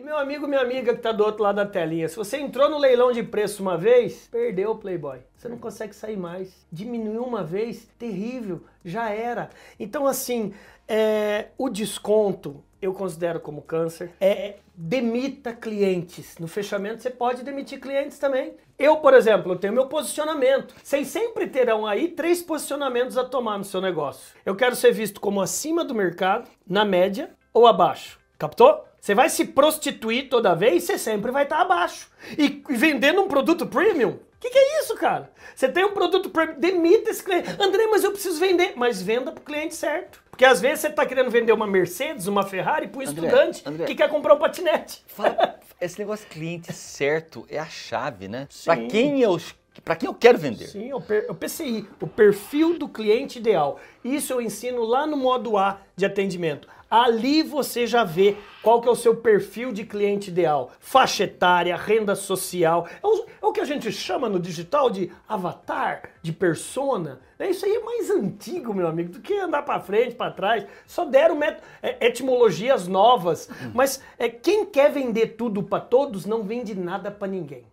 E meu amigo, minha amiga que tá do outro lado da telinha, se você entrou no leilão de preço uma vez, perdeu o Playboy. Você não consegue sair mais. Diminuiu uma vez, terrível, já era. Então, assim, é, o desconto eu considero como câncer. É demita clientes. No fechamento você pode demitir clientes também. Eu, por exemplo, tenho meu posicionamento. Vocês sempre terão aí três posicionamentos a tomar no seu negócio. Eu quero ser visto como acima do mercado, na média ou abaixo. Captou? Você vai se prostituir toda vez, você sempre vai estar abaixo. E vendendo um produto premium? O que, que, é isso, cara? Você tem um produto premium, demita esse cliente. André, mas eu preciso vender. Mas venda para o cliente certo. Porque às vezes você está querendo vender uma Mercedes, uma Ferrari para um estudante André. que quer comprar um patinete. Fala, esse negócio cliente certo é a chave, né? Para quem eu para quem eu quero vender. Sim, o, o PCI, o perfil do cliente ideal. Isso eu ensino lá no modo A de atendimento. Ali você já vê qual que é o seu perfil de cliente ideal. Faixa etária, renda social. É o, é o que a gente chama no digital de avatar, de persona. É, isso aí é mais antigo, meu amigo, do que andar para frente, para trás. Só deram met... É, etimologias novas. Mas é, quem quer vender tudo para todos não vende nada para ninguém.